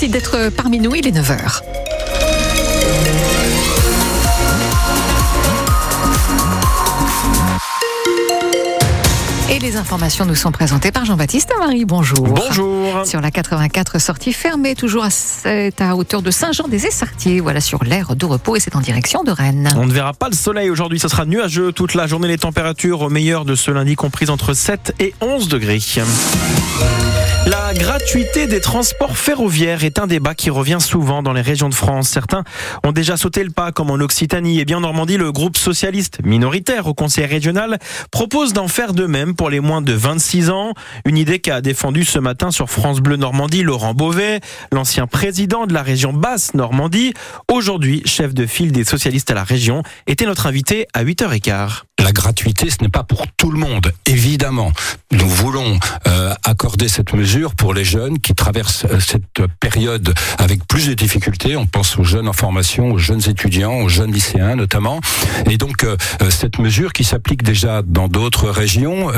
Merci d'être parmi nous. Il est 9h. Et les informations nous sont présentées par Jean-Baptiste Marie. Bonjour. Bonjour. Sur la 84, sortie fermée, toujours à, à hauteur de Saint-Jean-des-Essartiers. Voilà, sur l'air de repos et c'est en direction de Rennes. On ne verra pas le soleil aujourd'hui, ce sera nuageux toute la journée. Les températures au meilleur de ce lundi comprises entre 7 et 11 degrés. La gratuité des transports ferroviaires est un débat qui revient souvent dans les régions de France. Certains ont déjà sauté le pas, comme en Occitanie. Et bien en Normandie, le groupe socialiste minoritaire au conseil régional propose d'en faire de même pour les moins de 26 ans. Une idée qu'a défendue ce matin sur France Bleu Normandie Laurent Beauvais, l'ancien président de la région basse Normandie, aujourd'hui chef de file des socialistes à la région, était notre invité à 8h15 la gratuité, ce n'est pas pour tout le monde, évidemment. Nous voulons euh, accorder cette mesure pour les jeunes qui traversent euh, cette période avec plus de difficultés. On pense aux jeunes en formation, aux jeunes étudiants, aux jeunes lycéens notamment. Et donc euh, cette mesure qui s'applique déjà dans d'autres régions,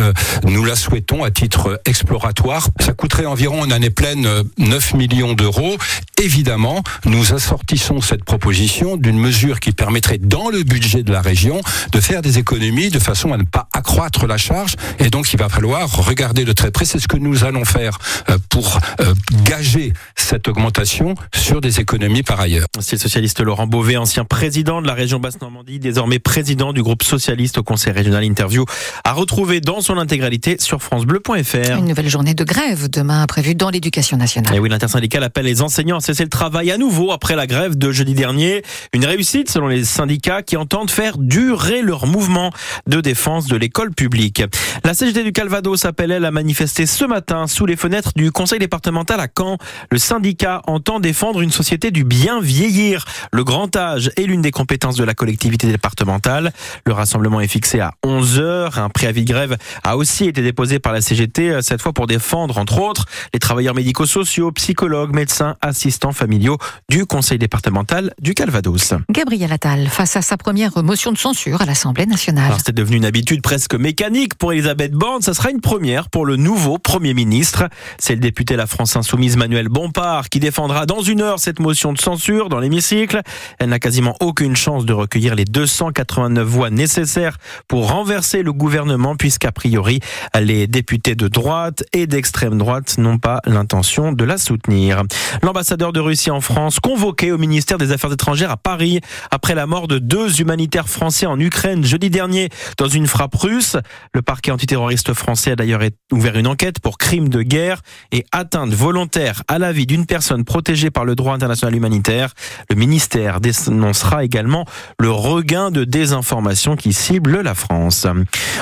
nous la souhaitons à titre exploratoire. Ça coûterait environ en année pleine 9 millions d'euros. Évidemment, nous assortissons cette proposition d'une mesure qui permettrait dans le budget de la région de faire des économies de façon à ne pas accroître la charge. Et donc, il va falloir regarder de très près. C'est ce que nous allons faire euh, pour euh, gager cette augmentation sur des économies par ailleurs. C'est le socialiste Laurent Beauvais, ancien président de la région Basse-Normandie, désormais président du groupe socialiste au Conseil régional interview, à retrouver dans son intégralité sur francebleu.fr. Une nouvelle journée de grève demain prévue dans l'éducation nationale. Et oui, l'intersyndicale appelle les enseignants à cesser le travail à nouveau après la grève de jeudi dernier. Une réussite selon les syndicats qui entendent faire durer leur mouvement de défense de l'école publique. La CGT du Calvados appelle elle à manifester ce matin sous les fenêtres du conseil départemental à Caen. Le syndicat entend défendre une société du bien vieillir. Le grand âge est l'une des compétences de la collectivité départementale. Le rassemblement est fixé à 11 heures. Un préavis de grève a aussi été déposé par la CGT, euh, cette fois pour défendre, entre autres, les travailleurs médico-sociaux, psychologues, médecins, assistants familiaux du conseil départemental du Calvados. Gabriel Attal, face à sa première motion de censure à l'Assemblée nationale. C'est devenu une habitude presque mécanique pour Elisabeth Borne. Ça sera une première pour le nouveau Premier ministre. C'est le député La France Insoumise Manuel Bompard qui défendra dans une heure cette motion de censure dans l'hémicycle. Elle n'a quasiment aucune chance de recueillir les 289 voix nécessaires pour renverser le gouvernement puisqu'a priori les députés de droite et d'extrême droite n'ont pas l'intention de la soutenir. L'ambassadeur de Russie en France convoqué au ministère des Affaires étrangères à Paris après la mort de deux humanitaires français en Ukraine jeudi dernier dans une frappe russe. Le parquet antiterroriste français a d'ailleurs ouvert une enquête pour crime de guerre et atteinte volontaire à la vie d'une personne protégée par le droit international humanitaire. Le ministère dénoncera également le regain de désinformation qui cible la France.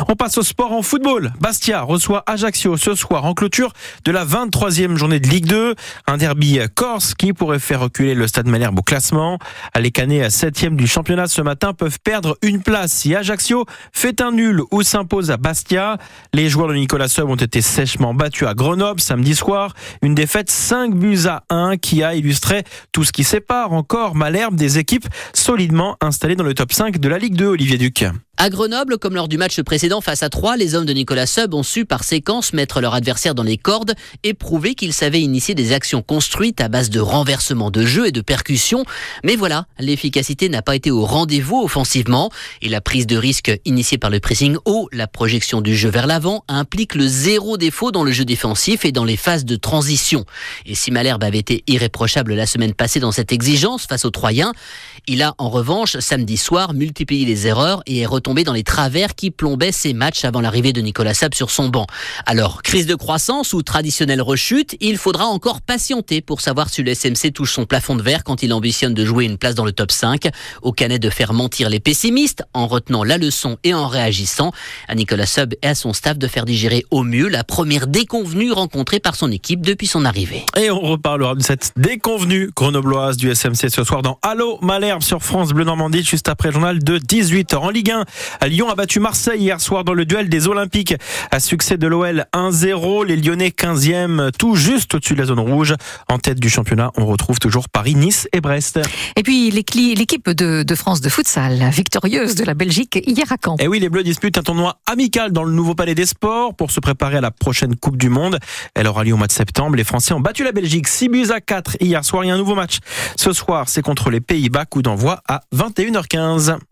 On passe au sport en football. Bastia reçoit Ajaccio ce soir en clôture de la 23e journée de Ligue 2. Un derby corse qui pourrait faire reculer le Stade Malherbe au classement. Les Canets, 7e du championnat ce matin, peuvent perdre une place si Ajaccio fait un nul ou s'impose à Bastia. Les joueurs de Nicolas Sub ont été sèchement battus à Grenoble samedi soir. Une défaite 5 buts à 1 qui a illustré tout ce qui sépare encore Malherbe des équipes solidement installées dans le top 5 de la Ligue 2, Olivier Duc. À Grenoble, comme lors du match précédent face à Troyes, les hommes de Nicolas Sub ont su par séquence mettre leur adversaire dans les cordes et prouver qu'ils savaient initier des actions construites à base de renversement de jeu et de percussion. Mais voilà, l'efficacité n'a pas été au rendez-vous offensivement et la prise de risque initiée par le pressing haut, la projection du jeu vers l'avant, implique le zéro défaut dans le jeu défensif et dans les phases de transition. Et si Malherbe avait été irréprochable la semaine passée dans cette exigence face aux Troyens, il a en revanche samedi soir multiplié les erreurs et est retombé tombé dans les travers qui plombaient ses matchs avant l'arrivée de Nicolas Sab sur son banc. Alors, crise de croissance ou traditionnelle rechute, il faudra encore patienter pour savoir si le SMC touche son plafond de verre quand il ambitionne de jouer une place dans le top 5. Au canet de faire mentir les pessimistes en retenant la leçon et en réagissant. À Nicolas Sub et à son staff de faire digérer au mieux la première déconvenue rencontrée par son équipe depuis son arrivée. Et on reparlera de cette déconvenue grenobloise du SMC ce soir dans Allo Malherbe sur France Bleu Normandie juste après le journal de 18h en Ligue 1. Lyon a battu Marseille hier soir dans le duel des Olympiques. À succès de l'OL 1-0. Les Lyonnais 15e, tout juste au-dessus de la zone rouge. En tête du championnat, on retrouve toujours Paris, Nice et Brest. Et puis l'équipe de, France de futsal, victorieuse de la Belgique hier à Caen. Et oui, les Bleus disputent un tournoi amical dans le nouveau palais des sports pour se préparer à la prochaine Coupe du Monde. Elle aura lieu au mois de septembre. Les Français ont battu la Belgique 6 buts à 4 hier soir. Il y a un nouveau match ce soir, c'est contre les Pays-Bas, coup d'envoi à 21h15.